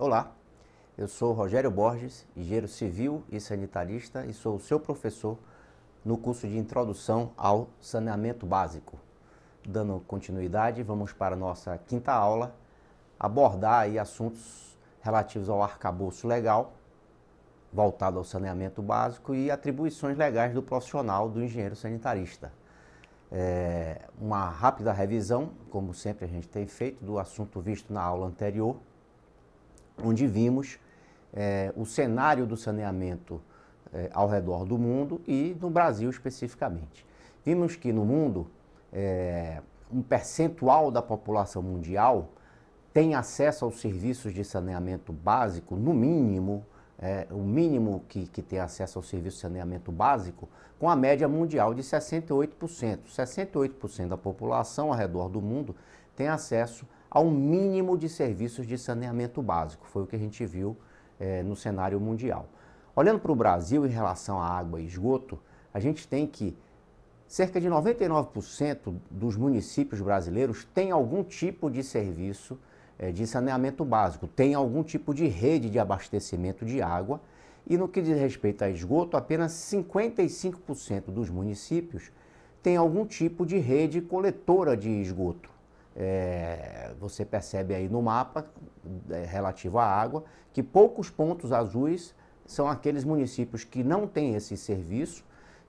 Olá, eu sou Rogério Borges, engenheiro civil e sanitarista e sou seu professor no curso de Introdução ao Saneamento Básico. Dando continuidade, vamos para a nossa quinta aula, abordar aí assuntos relativos ao arcabouço legal, voltado ao saneamento básico e atribuições legais do profissional do engenheiro sanitarista. É, uma rápida revisão, como sempre a gente tem feito, do assunto visto na aula anterior, onde vimos é, o cenário do saneamento é, ao redor do mundo e no Brasil especificamente. Vimos que no mundo é, um percentual da população mundial tem acesso aos serviços de saneamento básico, no mínimo, é, o mínimo que, que tem acesso ao serviço de saneamento básico, com a média mundial de 68%. 68% da população ao redor do mundo tem acesso ao mínimo de serviços de saneamento básico. Foi o que a gente viu é, no cenário mundial. Olhando para o Brasil em relação à água e esgoto, a gente tem que cerca de 99% dos municípios brasileiros têm algum tipo de serviço é, de saneamento básico, tem algum tipo de rede de abastecimento de água. E no que diz respeito a esgoto, apenas 55% dos municípios têm algum tipo de rede coletora de esgoto é, você percebe aí no mapa é, relativo à água que poucos pontos azuis são aqueles municípios que não têm esse serviço,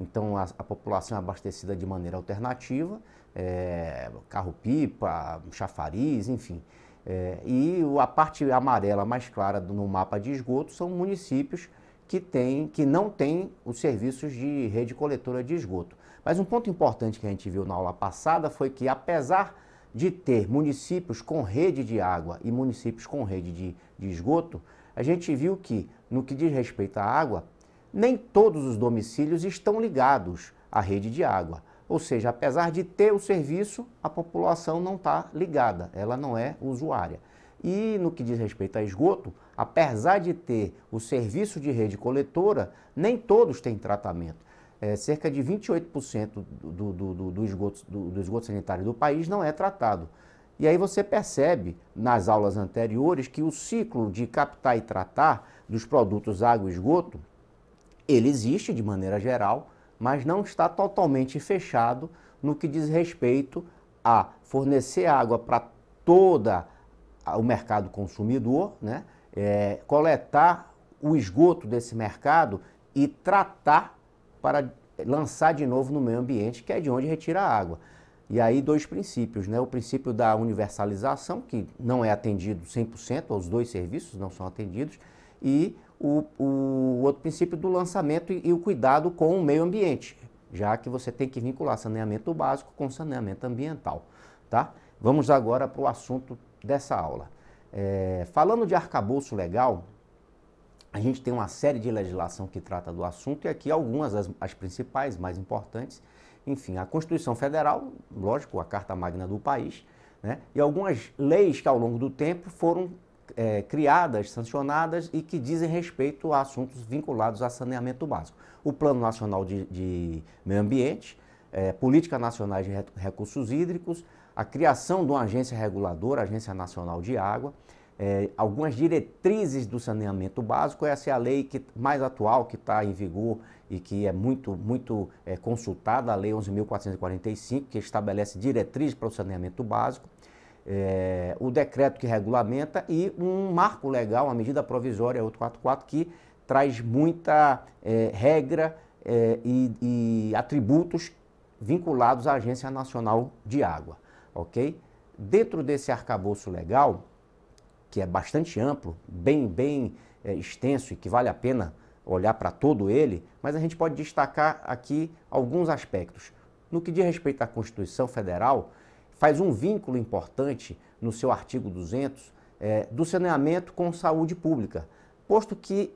então a, a população é abastecida de maneira alternativa, é, carro-pipa, chafariz, enfim. É, e a parte amarela mais clara no mapa de esgoto são municípios que, tem, que não têm os serviços de rede coletora de esgoto. Mas um ponto importante que a gente viu na aula passada foi que, apesar de ter municípios com rede de água e municípios com rede de, de esgoto, a gente viu que, no que diz respeito à água, nem todos os domicílios estão ligados à rede de água. Ou seja, apesar de ter o serviço, a população não está ligada, ela não é usuária. E no que diz respeito a esgoto, apesar de ter o serviço de rede coletora, nem todos têm tratamento é, cerca de 28% do, do, do, do, esgoto, do, do esgoto sanitário do país não é tratado. E aí você percebe nas aulas anteriores que o ciclo de captar e tratar dos produtos água e esgoto, ele existe de maneira geral, mas não está totalmente fechado no que diz respeito a fornecer água para toda o mercado consumidor, né? É, coletar o esgoto desse mercado e tratar para lançar de novo no meio ambiente, que é de onde retira a água. E aí dois princípios, né? O princípio da universalização, que não é atendido 100%, os dois serviços não são atendidos, e o, o outro princípio do lançamento e, e, o cuidado com o meio ambiente, já que você tem que vincular saneamento básico com saneamento ambiental, tá? Vamos agora para o assunto dessa aula. É, falando de arcabouço legal, a gente tem uma série de legislação que trata do assunto e aqui algumas, as, as principais, mais importantes. Enfim, a Constituição Federal, lógico, a Carta Magna do país, né? e algumas leis que ao longo do tempo foram é, criadas, sancionadas e que dizem respeito a assuntos vinculados a saneamento básico. O Plano Nacional de, de Meio Ambiente, é, Política Nacional de Recursos Hídricos, a criação de uma agência reguladora, Agência Nacional de Água, é, algumas diretrizes do saneamento básico. Essa é a lei que, mais atual que está em vigor e que é muito, muito é, consultada, a Lei 11.445, que estabelece diretrizes para o saneamento básico. É, o decreto que regulamenta e um marco legal, uma medida provisória 844, que traz muita é, regra é, e, e atributos vinculados à Agência Nacional de Água, ok? Dentro desse arcabouço legal, que é bastante amplo, bem, bem é, extenso e que vale a pena olhar para todo ele, mas a gente pode destacar aqui alguns aspectos. No que diz respeito à Constituição Federal, faz um vínculo importante no seu artigo 200 é, do saneamento com saúde pública, posto que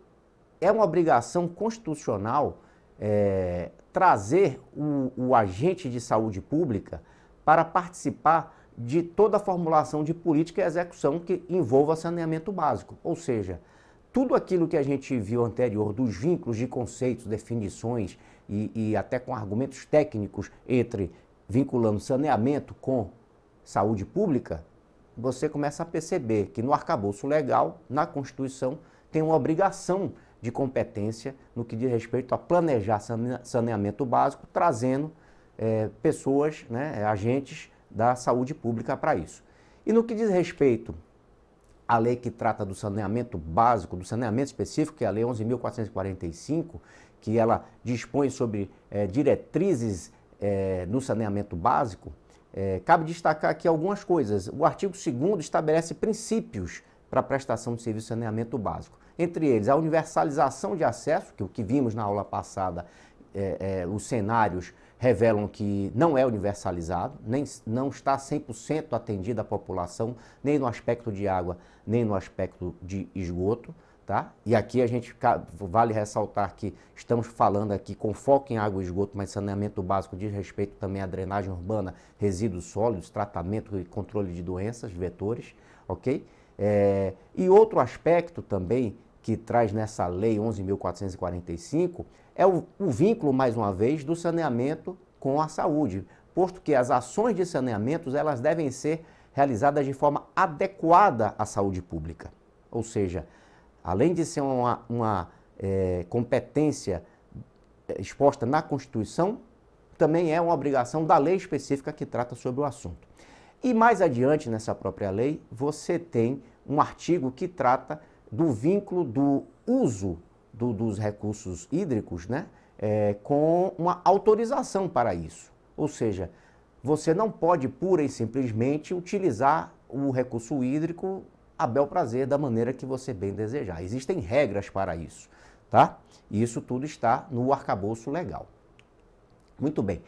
é uma obrigação constitucional é, trazer o, o agente de saúde pública para participar de toda a formulação de política e execução que envolva saneamento básico. Ou seja, tudo aquilo que a gente viu anterior dos vínculos de conceitos, definições e, e até com argumentos técnicos entre vinculando saneamento com saúde pública, você começa a perceber que no arcabouço legal, na Constituição, tem uma obrigação de competência no que diz respeito a planejar saneamento básico, trazendo é, pessoas, né, agentes da saúde pública para isso. E no que diz respeito à lei que trata do saneamento básico, do saneamento específico, que é a Lei 11.445, que ela dispõe sobre é, diretrizes é, no saneamento básico, é, cabe destacar aqui algumas coisas. O artigo 2 estabelece princípios para a prestação de serviço de saneamento básico. Entre eles, a universalização de acesso, que o que vimos na aula passada, é, é, os cenários revelam que não é universalizado, nem, não está 100% atendida a população, nem no aspecto de água, nem no aspecto de esgoto. Tá? E aqui a gente vale ressaltar que estamos falando aqui com foco em água e esgoto, mas saneamento básico diz respeito também à drenagem urbana, resíduos sólidos, tratamento e controle de doenças, vetores, ok? É, e outro aspecto também que traz nessa lei 11.445 é o, o vínculo, mais uma vez, do saneamento com a saúde, posto que as ações de saneamento elas devem ser realizadas de forma adequada à saúde pública. Ou seja, além de ser uma, uma é, competência é, exposta na Constituição, também é uma obrigação da lei específica que trata sobre o assunto. E mais adiante nessa própria lei, você tem um artigo que trata do vínculo do uso do, dos recursos hídricos né, é, com uma autorização para isso. Ou seja, você não pode pura e simplesmente utilizar o recurso hídrico a bel prazer da maneira que você bem desejar. Existem regras para isso, tá? E isso tudo está no arcabouço legal. Muito bem.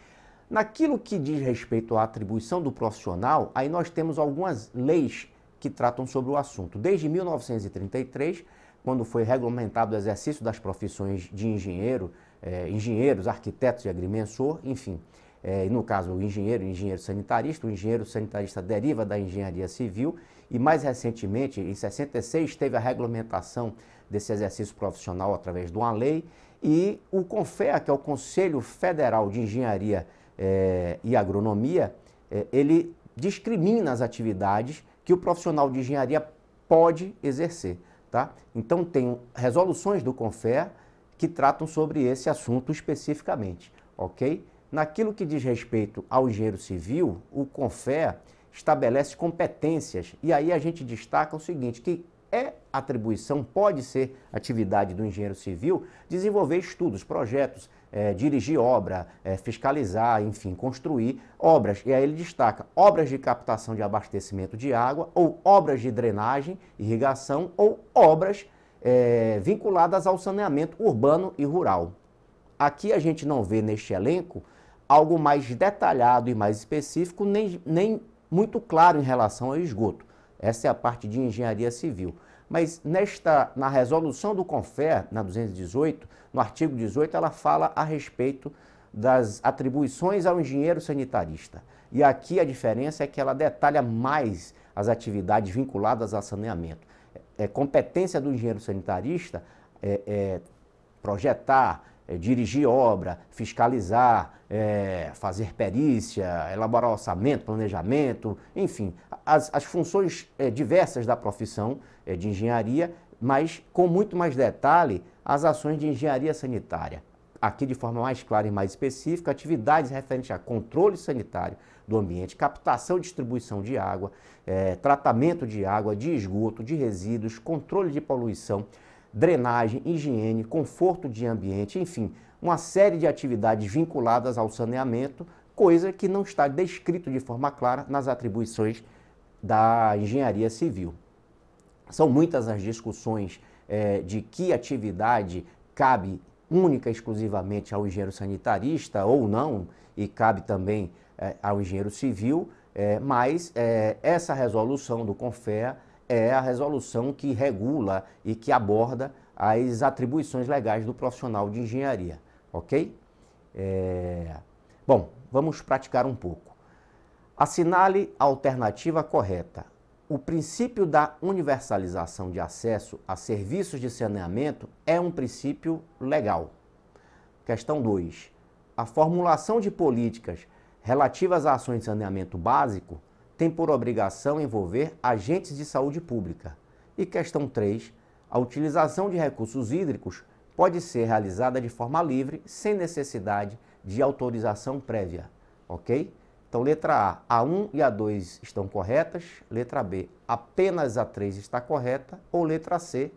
Naquilo que diz respeito à atribuição do profissional, aí nós temos algumas leis que tratam sobre o assunto. Desde 1933, quando foi regulamentado o exercício das profissões de engenheiro, eh, engenheiros, arquitetos e agrimensor, enfim, eh, no caso o engenheiro e engenheiro sanitarista, o engenheiro sanitarista deriva da engenharia civil e mais recentemente, em 66, teve a regulamentação desse exercício profissional através de uma lei e o CONFEA, que é o Conselho Federal de Engenharia eh, e Agronomia, ele discrimina as atividades que o profissional de engenharia pode exercer. Tá? Então, tem resoluções do CONFER que tratam sobre esse assunto especificamente, ok? Naquilo que diz respeito ao engenheiro civil, o CONFER estabelece competências e aí a gente destaca o seguinte, que é atribuição, pode ser atividade do engenheiro civil, desenvolver estudos, projetos, é, dirigir obra, é, fiscalizar, enfim, construir obras. E aí ele destaca obras de captação de abastecimento de água, ou obras de drenagem, irrigação, ou obras é, vinculadas ao saneamento urbano e rural. Aqui a gente não vê neste elenco algo mais detalhado e mais específico, nem, nem muito claro em relação ao esgoto. Essa é a parte de engenharia civil. Mas nesta, na resolução do CONFER, na 218, no artigo 18, ela fala a respeito das atribuições ao engenheiro sanitarista. E aqui a diferença é que ela detalha mais as atividades vinculadas ao saneamento. É, competência do engenheiro sanitarista é, é projetar, é, dirigir obra, fiscalizar, é, fazer perícia, elaborar orçamento, planejamento, enfim, as, as funções é, diversas da profissão de engenharia, mas com muito mais detalhe as ações de engenharia sanitária. Aqui de forma mais clara e mais específica, atividades referentes a controle sanitário do ambiente, captação e distribuição de água, tratamento de água, de esgoto, de resíduos, controle de poluição, drenagem, higiene, conforto de ambiente, enfim, uma série de atividades vinculadas ao saneamento, coisa que não está descrito de forma clara nas atribuições da engenharia civil. São muitas as discussões é, de que atividade cabe única e exclusivamente ao engenheiro sanitarista ou não, e cabe também é, ao engenheiro civil, é, mas é, essa resolução do CONFEA é a resolução que regula e que aborda as atribuições legais do profissional de engenharia, ok? É... Bom, vamos praticar um pouco. Assinale a alternativa correta. O princípio da universalização de acesso a serviços de saneamento é um princípio legal. Questão 2. A formulação de políticas relativas a ações de saneamento básico tem por obrigação envolver agentes de saúde pública. E questão 3, a utilização de recursos hídricos pode ser realizada de forma livre, sem necessidade de autorização prévia, ok? Então, letra A, A1 e A2 estão corretas, letra B, apenas a 3 está correta, ou letra C,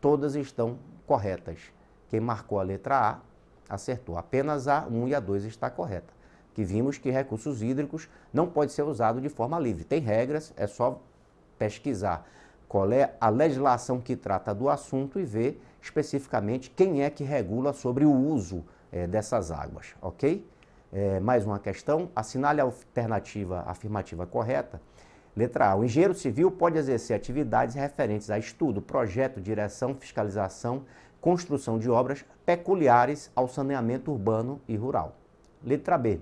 todas estão corretas. Quem marcou a letra A acertou. Apenas a 1 e a 2 está correta. Que vimos que recursos hídricos não pode ser usado de forma livre. Tem regras, é só pesquisar qual é a legislação que trata do assunto e ver especificamente quem é que regula sobre o uso é, dessas águas, ok? É, mais uma questão, assinale a alternativa afirmativa correta. Letra A. O engenheiro civil pode exercer atividades referentes a estudo, projeto, direção, fiscalização, construção de obras peculiares ao saneamento urbano e rural. Letra B.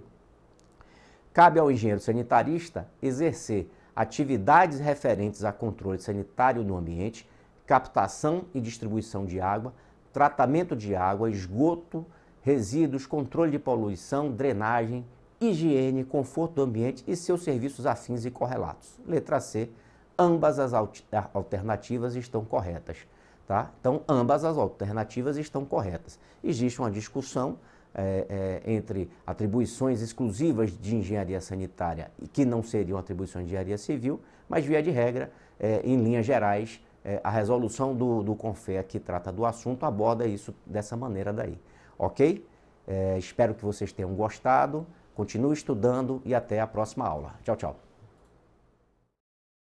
Cabe ao engenheiro sanitarista exercer atividades referentes a controle sanitário no ambiente, captação e distribuição de água, tratamento de água, esgoto, resíduos, controle de poluição, drenagem, higiene, conforto do ambiente e seus serviços afins e correlatos. Letra C, ambas as alternativas estão corretas. Tá? Então, ambas as alternativas estão corretas. Existe uma discussão é, é, entre atribuições exclusivas de engenharia sanitária e que não seriam atribuições de engenharia civil, mas, via de regra, é, em linhas gerais, é, a resolução do, do CONFEA que trata do assunto aborda isso dessa maneira daí. Ok? É, espero que vocês tenham gostado. Continue estudando e até a próxima aula. Tchau, tchau.